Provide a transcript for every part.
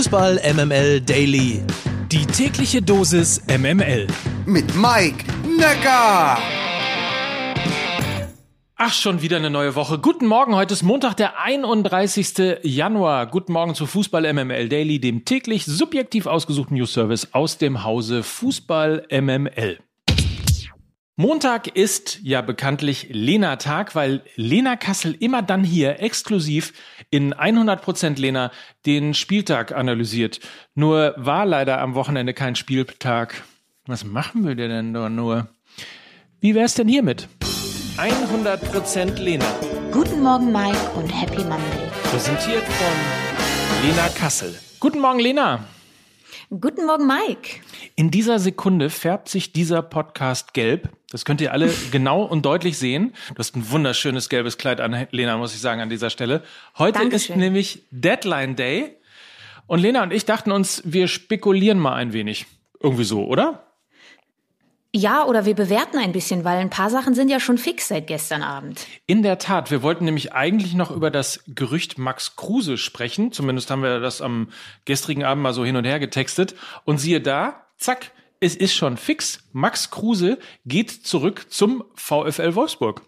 Fußball MML Daily. Die tägliche Dosis MML. Mit Mike Necker. Ach, schon wieder eine neue Woche. Guten Morgen, heute ist Montag, der 31. Januar. Guten Morgen zu Fußball MML Daily, dem täglich subjektiv ausgesuchten News Service aus dem Hause Fußball MML. Montag ist ja bekanntlich Lena-Tag, weil Lena Kassel immer dann hier exklusiv in 100% Lena den Spieltag analysiert. Nur war leider am Wochenende kein Spieltag. Was machen wir denn da nur? Wie wär's denn hiermit? 100% Lena. Guten Morgen, Mike, und Happy Monday. Präsentiert von Lena Kassel. Guten Morgen, Lena. Guten Morgen, Mike. In dieser Sekunde färbt sich dieser Podcast gelb. Das könnt ihr alle genau und deutlich sehen. Du hast ein wunderschönes gelbes Kleid an, Lena, muss ich sagen, an dieser Stelle. Heute Dankeschön. ist nämlich Deadline Day. Und Lena und ich dachten uns, wir spekulieren mal ein wenig. Irgendwie so, oder? Ja, oder wir bewerten ein bisschen, weil ein paar Sachen sind ja schon fix seit gestern Abend. In der Tat, wir wollten nämlich eigentlich noch über das Gerücht Max Kruse sprechen. Zumindest haben wir das am gestrigen Abend mal so hin und her getextet. Und siehe da, zack, es ist schon fix. Max Kruse geht zurück zum VfL Wolfsburg.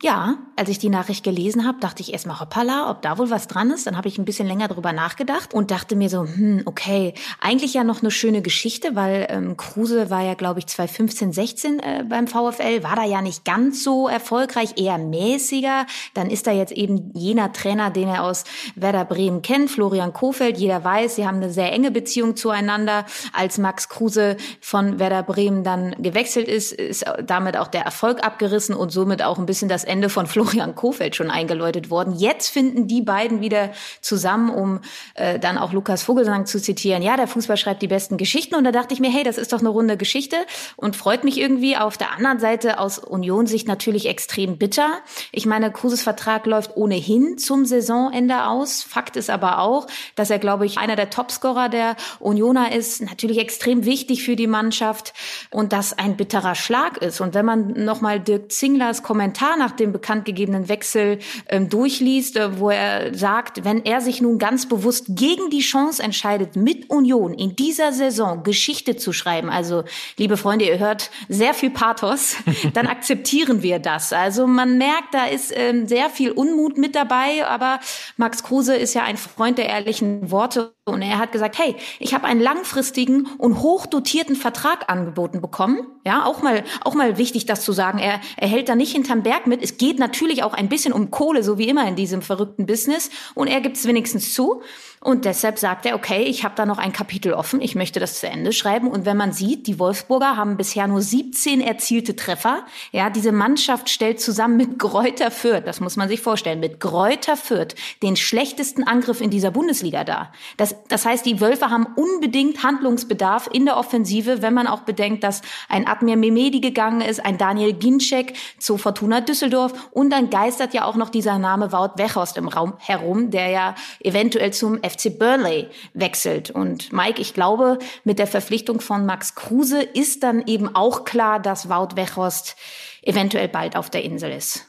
Ja, als ich die Nachricht gelesen habe, dachte ich erstmal hoppala, ob da wohl was dran ist. Dann habe ich ein bisschen länger drüber nachgedacht und dachte mir so, hm, okay, eigentlich ja noch eine schöne Geschichte, weil ähm, Kruse war ja, glaube ich, 2015, 16 äh, beim VfL, war da ja nicht ganz so erfolgreich, eher mäßiger. Dann ist da jetzt eben jener Trainer, den er aus Werder Bremen kennt, Florian Kofeld. Jeder weiß, sie haben eine sehr enge Beziehung zueinander. Als Max Kruse von Werder Bremen dann gewechselt ist, ist damit auch der Erfolg abgerissen und somit auch ein bisschen das Ende von Florian Kofeld schon eingeläutet worden. Jetzt finden die beiden wieder zusammen, um äh, dann auch Lukas Vogelsang zu zitieren. Ja, der Fußball schreibt die besten Geschichten. Und da dachte ich mir, hey, das ist doch eine runde Geschichte und freut mich irgendwie. Auf der anderen Seite aus Union-Sicht natürlich extrem bitter. Ich meine, Kruses Vertrag läuft ohnehin zum Saisonende aus. Fakt ist aber auch, dass er, glaube ich, einer der Topscorer der Unioner ist. Natürlich extrem wichtig für die Mannschaft und das ein bitterer Schlag ist. Und wenn man nochmal Dirk Zinglers Kommentar nach dem bekannt gegebenen Wechsel ähm, durchliest, äh, wo er sagt, wenn er sich nun ganz bewusst gegen die Chance entscheidet, mit Union in dieser Saison Geschichte zu schreiben, also liebe Freunde, ihr hört sehr viel Pathos, dann akzeptieren wir das. Also man merkt, da ist ähm, sehr viel Unmut mit dabei, aber Max Kruse ist ja ein Freund der ehrlichen Worte und er hat gesagt, hey, ich habe einen langfristigen und hochdotierten Vertrag angeboten bekommen. Ja, auch mal, auch mal wichtig, das zu sagen. Er, er hält da nicht hinterm Berg mit. Es geht natürlich auch ein bisschen um Kohle, so wie immer in diesem verrückten Business. Und er gibt es wenigstens zu. Und deshalb sagt er, okay, ich habe da noch ein Kapitel offen, ich möchte das zu Ende schreiben. Und wenn man sieht, die Wolfsburger haben bisher nur 17 erzielte Treffer. Ja, diese Mannschaft stellt zusammen mit Gräuter Fürth, das muss man sich vorstellen, mit Gräuter Fürth den schlechtesten Angriff in dieser Bundesliga dar. Das, das heißt, die Wölfe haben unbedingt Handlungsbedarf in der Offensive, wenn man auch bedenkt, dass ein Admir Mehmedi gegangen ist, ein Daniel Ginczek zu Fortuna Düsseldorf und dann geistert ja auch noch dieser Name Wout Weghorst im Raum herum, der ja eventuell zum FC Burnley wechselt. Und Mike, ich glaube, mit der Verpflichtung von Max Kruse ist dann eben auch klar, dass Wout Weghorst eventuell bald auf der Insel ist.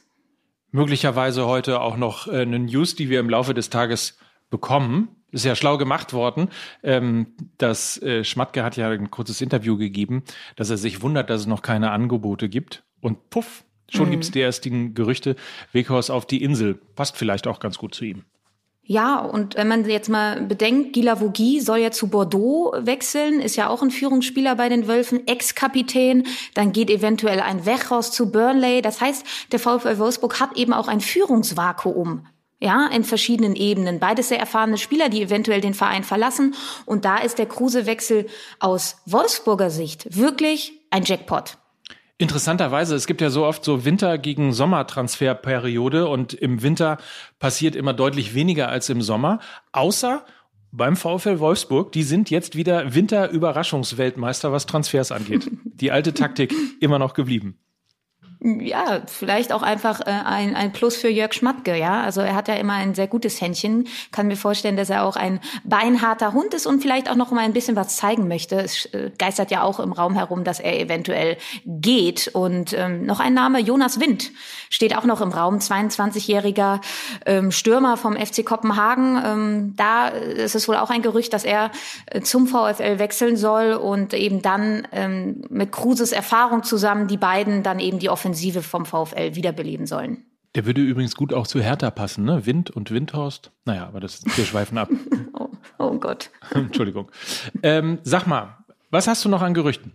Möglicherweise heute auch noch äh, eine News, die wir im Laufe des Tages bekommen. Ist ja schlau gemacht worden. Ähm, das äh, Schmatke hat ja ein kurzes Interview gegeben, dass er sich wundert, dass es noch keine Angebote gibt. Und puff, schon Mhm. gibt es die ersten Gerüchte. Weghorst auf die Insel. Passt vielleicht auch ganz gut zu ihm. Ja, und wenn man jetzt mal bedenkt, Gila Vogie soll ja zu Bordeaux wechseln, ist ja auch ein Führungsspieler bei den Wölfen, Ex-Kapitän, dann geht eventuell ein Wechhaus zu Burnley. Das heißt, der VfL Wolfsburg hat eben auch ein Führungsvakuum. Ja, in verschiedenen Ebenen. Beides sehr erfahrene Spieler, die eventuell den Verein verlassen. Und da ist der Kruse-Wechsel aus Wolfsburger Sicht wirklich ein Jackpot. Interessanterweise, es gibt ja so oft so Winter- gegen Sommertransferperiode und im Winter passiert immer deutlich weniger als im Sommer, außer beim VfL Wolfsburg. Die sind jetzt wieder Winter-Überraschungsweltmeister, was Transfers angeht. Die alte Taktik immer noch geblieben. Ja, vielleicht auch einfach äh, ein, ein Plus für Jörg Schmatke, ja. Also er hat ja immer ein sehr gutes Händchen. Kann mir vorstellen, dass er auch ein beinharter Hund ist und vielleicht auch noch mal ein bisschen was zeigen möchte. Es äh, geistert ja auch im Raum herum, dass er eventuell geht. Und ähm, noch ein Name, Jonas Wind, steht auch noch im Raum. 22-jähriger ähm, Stürmer vom FC Kopenhagen. Ähm, da ist es wohl auch ein Gerücht, dass er äh, zum VfL wechseln soll und eben dann ähm, mit Kruses Erfahrung zusammen die beiden dann eben die Offensive Offensive vom VfL wiederbeleben sollen. Der würde übrigens gut auch zu Hertha passen, ne? Wind und Windhorst. Naja, aber das, wir schweifen ab. oh, oh Gott. Entschuldigung. Ähm, sag mal, was hast du noch an Gerüchten?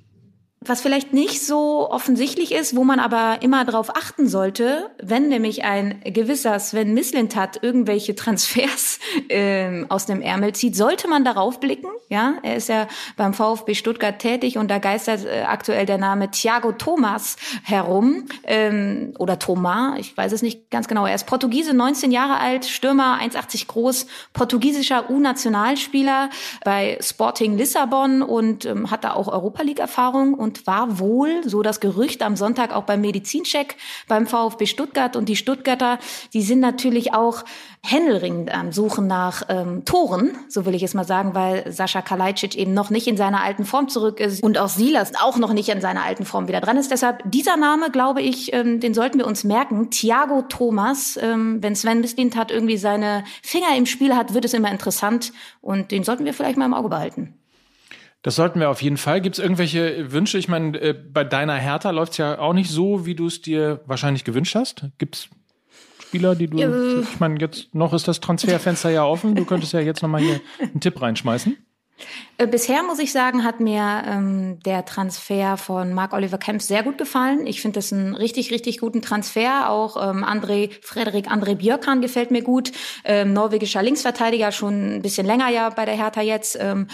Was vielleicht nicht so offensichtlich ist, wo man aber immer darauf achten sollte, wenn nämlich ein gewisser Sven Mislintat irgendwelche Transfers äh, aus dem Ärmel zieht, sollte man darauf blicken. Ja, er ist ja beim VfB Stuttgart tätig und da geistert äh, aktuell der Name Thiago Thomas herum ähm, oder Thomas, ich weiß es nicht ganz genau. Er ist Portugiese, 19 Jahre alt, Stürmer, 1,80 groß, portugiesischer U-Nationalspieler bei Sporting Lissabon und ähm, hat da auch Europa League Erfahrung und und war wohl, so das Gerücht am Sonntag auch beim Medizincheck beim VfB Stuttgart. Und die Stuttgarter, die sind natürlich auch händelringend am Suchen nach ähm, Toren, so will ich es mal sagen, weil Sascha Kalajdzic eben noch nicht in seiner alten Form zurück ist und auch Silas auch noch nicht in seiner alten Form wieder dran ist. Deshalb dieser Name, glaube ich, ähm, den sollten wir uns merken. Thiago Thomas, ähm, wenn Sven Mislint hat irgendwie seine Finger im Spiel hat, wird es immer interessant und den sollten wir vielleicht mal im Auge behalten. Das sollten wir auf jeden Fall. Gibt es irgendwelche Wünsche? Ich meine, äh, bei deiner Hertha läuft es ja auch nicht so, wie du es dir wahrscheinlich gewünscht hast. Gibt es Spieler, die du. Ja. Ich meine, jetzt noch ist das Transferfenster ja offen. Du könntest ja jetzt nochmal hier einen Tipp reinschmeißen. Äh, bisher muss ich sagen, hat mir ähm, der Transfer von Marc Oliver Kempf sehr gut gefallen. Ich finde das einen richtig, richtig guten Transfer. Auch ähm, André, Frederik André Björkan gefällt mir gut. Ähm, norwegischer Linksverteidiger, schon ein bisschen länger ja bei der Hertha jetzt. Ähm,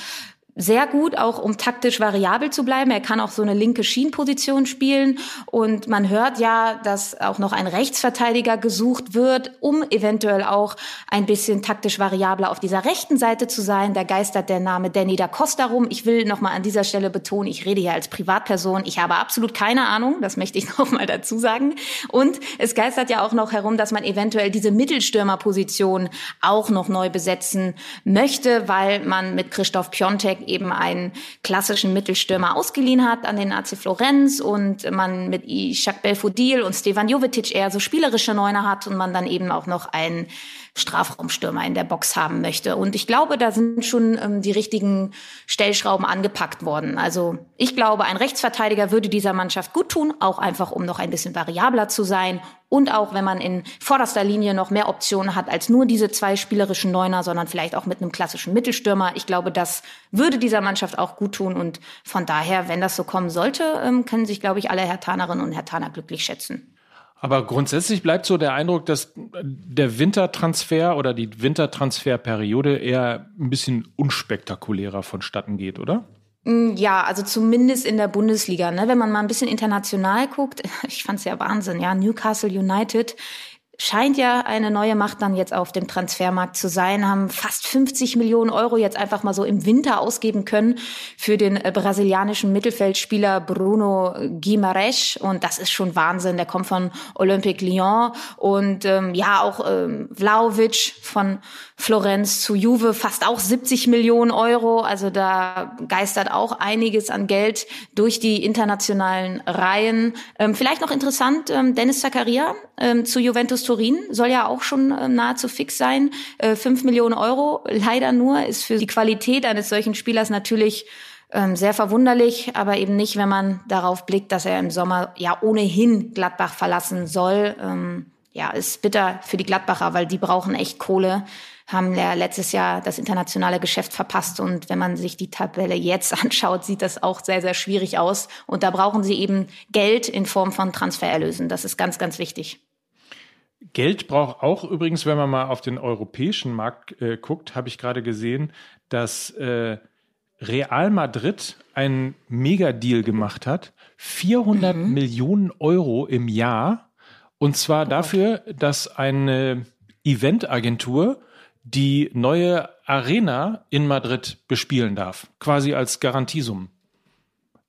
sehr gut, auch um taktisch variabel zu bleiben. Er kann auch so eine linke Schienenposition spielen. Und man hört ja, dass auch noch ein Rechtsverteidiger gesucht wird, um eventuell auch ein bisschen taktisch variabler auf dieser rechten Seite zu sein. Da geistert der Name Danny da Costa rum. Ich will nochmal an dieser Stelle betonen, ich rede hier als Privatperson. Ich habe absolut keine Ahnung. Das möchte ich nochmal dazu sagen. Und es geistert ja auch noch herum, dass man eventuell diese Mittelstürmerposition auch noch neu besetzen möchte, weil man mit Christoph Piontek eben einen klassischen Mittelstürmer ausgeliehen hat an den AC Florenz und man mit Ishak Belfodil und Stevan Jovetic eher so spielerische Neuner hat und man dann eben auch noch einen Strafraumstürmer in der Box haben möchte. Und ich glaube, da sind schon ähm, die richtigen Stellschrauben angepackt worden. Also ich glaube, ein Rechtsverteidiger würde dieser Mannschaft gut tun, auch einfach, um noch ein bisschen variabler zu sein. Und auch, wenn man in vorderster Linie noch mehr Optionen hat als nur diese zwei spielerischen Neuner, sondern vielleicht auch mit einem klassischen Mittelstürmer. Ich glaube, das würde dieser Mannschaft auch gut tun. Und von daher, wenn das so kommen sollte, ähm, können sich, glaube ich, alle Herr Tanerinnen und Herr Taner glücklich schätzen. Aber grundsätzlich bleibt so der Eindruck, dass der Wintertransfer oder die Wintertransferperiode eher ein bisschen unspektakulärer vonstatten geht, oder? Mm, ja, also zumindest in der Bundesliga. Ne? Wenn man mal ein bisschen international guckt, ich fand's ja Wahnsinn, ja, Newcastle United scheint ja eine neue Macht dann jetzt auf dem Transfermarkt zu sein, haben fast 50 Millionen Euro jetzt einfach mal so im Winter ausgeben können für den äh, brasilianischen Mittelfeldspieler Bruno Guimarães und das ist schon Wahnsinn. Der kommt von Olympique Lyon und ähm, ja auch ähm, Vlaovic von Florenz zu Juve fast auch 70 Millionen Euro. Also da geistert auch einiges an Geld durch die internationalen Reihen. Ähm, vielleicht noch interessant, ähm, Dennis Zakaria ähm, zu Juventus Turin soll ja auch schon ähm, nahezu fix sein. Äh, 5 Millionen Euro leider nur ist für die Qualität eines solchen Spielers natürlich ähm, sehr verwunderlich, aber eben nicht, wenn man darauf blickt, dass er im Sommer ja ohnehin Gladbach verlassen soll. Ähm, ja, ist bitter für die Gladbacher, weil die brauchen echt Kohle haben ja letztes Jahr das internationale Geschäft verpasst. Und wenn man sich die Tabelle jetzt anschaut, sieht das auch sehr, sehr schwierig aus. Und da brauchen sie eben Geld in Form von Transfererlösen. Das ist ganz, ganz wichtig. Geld braucht auch übrigens, wenn man mal auf den europäischen Markt äh, guckt, habe ich gerade gesehen, dass äh, Real Madrid einen Megadeal gemacht hat. 400 mhm. Millionen Euro im Jahr. Und zwar oh dafür, dass eine Eventagentur die neue Arena in Madrid bespielen darf, quasi als Garantiesummen.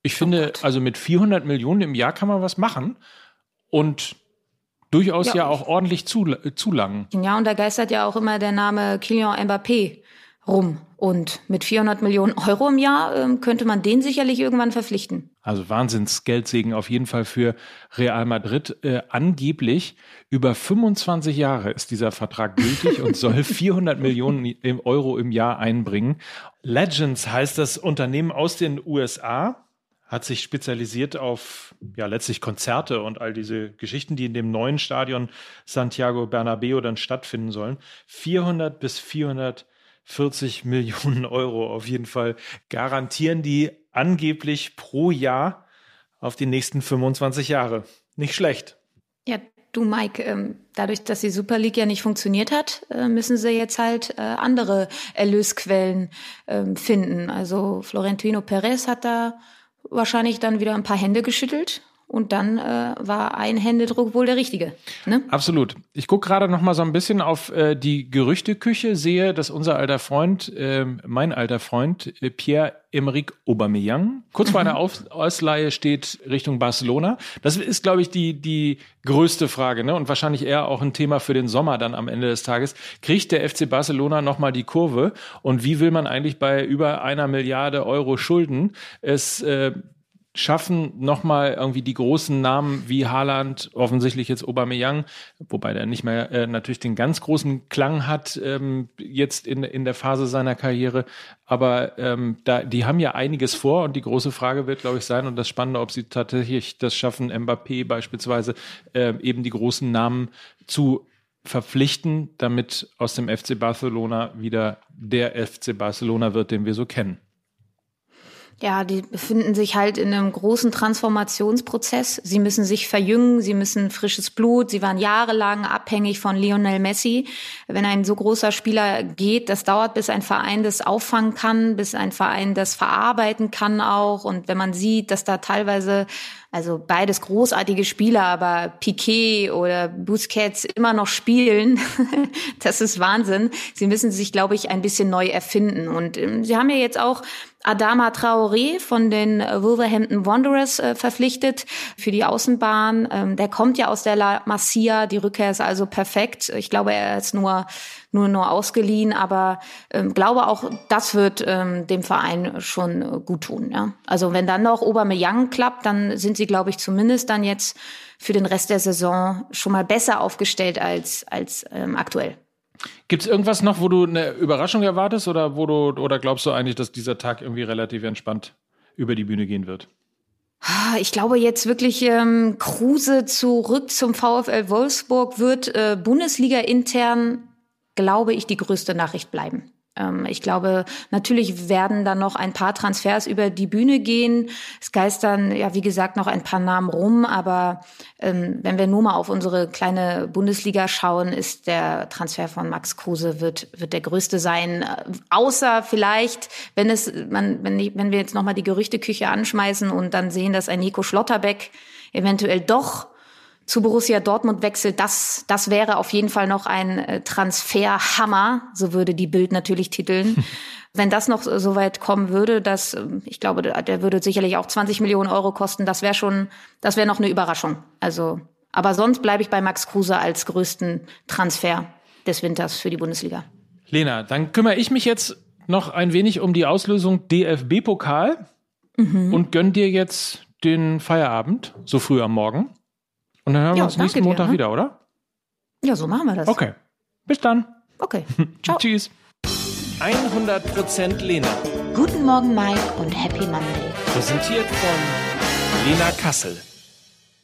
Ich finde, oh also mit 400 Millionen im Jahr kann man was machen. und durchaus ja, Ja. auch ordentlich zu, zulangen. Ja, und da geistert ja und da geistert ja auch immer der Name Kylian Mbappé rum. Und mit 400 Millionen Euro im Jahr ähm, könnte man den sicherlich irgendwann verpflichten. Also Wahnsinnsgeldsegen auf jeden Fall für Real Madrid. Äh, angeblich über 25 Jahre ist dieser Vertrag gültig und soll 400 Millionen Euro im Jahr einbringen. Legends heißt das Unternehmen aus den USA hat sich spezialisiert auf ja letztlich Konzerte und all diese Geschichten, die in dem neuen Stadion Santiago Bernabeo dann stattfinden sollen. 400 bis 440 Millionen Euro auf jeden Fall garantieren die angeblich pro Jahr auf die nächsten 25 Jahre. Nicht schlecht. Ja, du Mike, ähm, dadurch, dass die Super League ja nicht funktioniert hat, äh, müssen sie jetzt halt äh, andere Erlösquellen ähm, finden. Also Florentino Perez hat da wahrscheinlich dann wieder ein paar Hände geschüttelt und dann äh, war ein Händedruck wohl der richtige. Ne? Absolut. Ich gucke gerade noch mal so ein bisschen auf äh, die Gerüchteküche, sehe, dass unser alter Freund, äh, mein alter Freund äh, Pierre-Emerick Aubameyang kurz vor einer Aus Ausleihe steht Richtung Barcelona. Das ist, glaube ich, die die größte Frage, ne? Und wahrscheinlich eher auch ein Thema für den Sommer dann am Ende des Tages. Kriegt der FC Barcelona noch mal die Kurve? Und wie will man eigentlich bei über einer Milliarde Euro Schulden es äh, schaffen, nochmal irgendwie die großen Namen wie Haaland, offensichtlich jetzt Aubameyang, wobei der nicht mehr äh, natürlich den ganz großen Klang hat ähm, jetzt in, in der Phase seiner Karriere, aber ähm, da, die haben ja einiges vor und die große Frage wird, glaube ich, sein und das Spannende, ob sie tatsächlich das schaffen, Mbappé beispielsweise äh, eben die großen Namen zu verpflichten, damit aus dem FC Barcelona wieder der FC Barcelona wird, den wir so kennen. Ja, die befinden sich halt in einem großen Transformationsprozess. Sie müssen sich verjüngen, sie müssen frisches Blut. Sie waren jahrelang abhängig von Lionel Messi. Wenn ein so großer Spieler geht, das dauert, bis ein Verein das auffangen kann, bis ein Verein das verarbeiten kann auch. Und wenn man sieht, dass da teilweise also beides großartige Spieler, aber Piquet oder Busquets immer noch spielen, das ist Wahnsinn. Sie müssen sich, glaube ich, ein bisschen neu erfinden. Und ähm, sie haben ja jetzt auch Adama Traoré von den Wolverhampton Wanderers äh, verpflichtet für die Außenbahn. Ähm, der kommt ja aus der La Masia. Die Rückkehr ist also perfekt. Ich glaube, er ist nur nur nur ausgeliehen, aber ähm, glaube auch, das wird ähm, dem Verein schon äh, gut tun. Ja? Also wenn dann noch Aubameyang klappt, dann sind sie, glaube ich, zumindest dann jetzt für den Rest der Saison schon mal besser aufgestellt als als ähm, aktuell. Gibt es irgendwas noch, wo du eine Überraschung erwartest oder wo du oder glaubst du eigentlich, dass dieser Tag irgendwie relativ entspannt über die Bühne gehen wird? Ich glaube jetzt wirklich ähm, Kruse zurück zum VfL Wolfsburg wird äh, Bundesliga intern glaube ich, die größte Nachricht bleiben. Ähm, ich glaube, natürlich werden da noch ein paar Transfers über die Bühne gehen. Es geistern, ja, wie gesagt, noch ein paar Namen rum. Aber ähm, wenn wir nur mal auf unsere kleine Bundesliga schauen, ist der Transfer von Max Kruse wird, wird der größte sein. Äh, außer vielleicht, wenn es, man, wenn, wenn wir jetzt noch mal die Gerüchteküche anschmeißen und dann sehen, dass ein Nico Schlotterbeck eventuell doch zu Borussia Dortmund wechselt, das, das wäre auf jeden Fall noch ein äh, Transferhammer, so würde die Bild natürlich titeln. Wenn das noch so weit kommen würde, dass ich glaube, der, der würde sicherlich auch 20 Millionen Euro kosten, das wäre schon, das wäre noch eine Überraschung. Also, aber sonst bleibe ich bei Max Kruse als größten Transfer des Winters für die Bundesliga. Lena, dann kümmere ich mich jetzt noch ein wenig um die Auslösung DFB-Pokal mhm. und gönn dir jetzt den Feierabend so früh am Morgen. Und dann hören wir uns nächsten dir, Montag ne? wieder, oder? Ja, so machen wir das. Okay. Bis dann. Okay. Ciao. Tschüss. 100% Lena. Guten Morgen, Mike und Happy Monday. Präsentiert von Lena Kassel.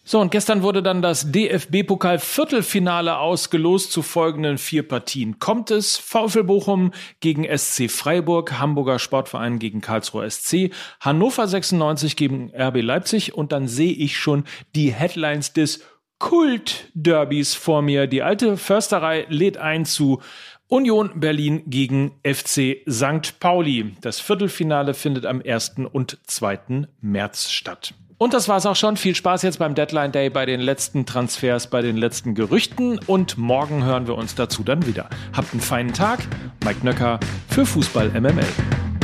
So, und gestern wurde dann das DFB-Pokal-Viertelfinale ausgelost zu folgenden vier Partien. Kommt es VfL Bochum gegen SC Freiburg, Hamburger Sportverein gegen Karlsruher SC, Hannover 96 gegen RB Leipzig und dann sehe ich schon die Headlines des Kult-Derbys vor mir. Die alte Försterei lädt ein zu Union Berlin gegen FC St. Pauli. Das Viertelfinale findet am 1. und 2. März statt. Und das war's auch schon. Viel Spaß jetzt beim Deadline Day, bei den letzten Transfers, bei den letzten Gerüchten. Und morgen hören wir uns dazu dann wieder. Habt einen feinen Tag. Mike Nöcker für Fußball MML.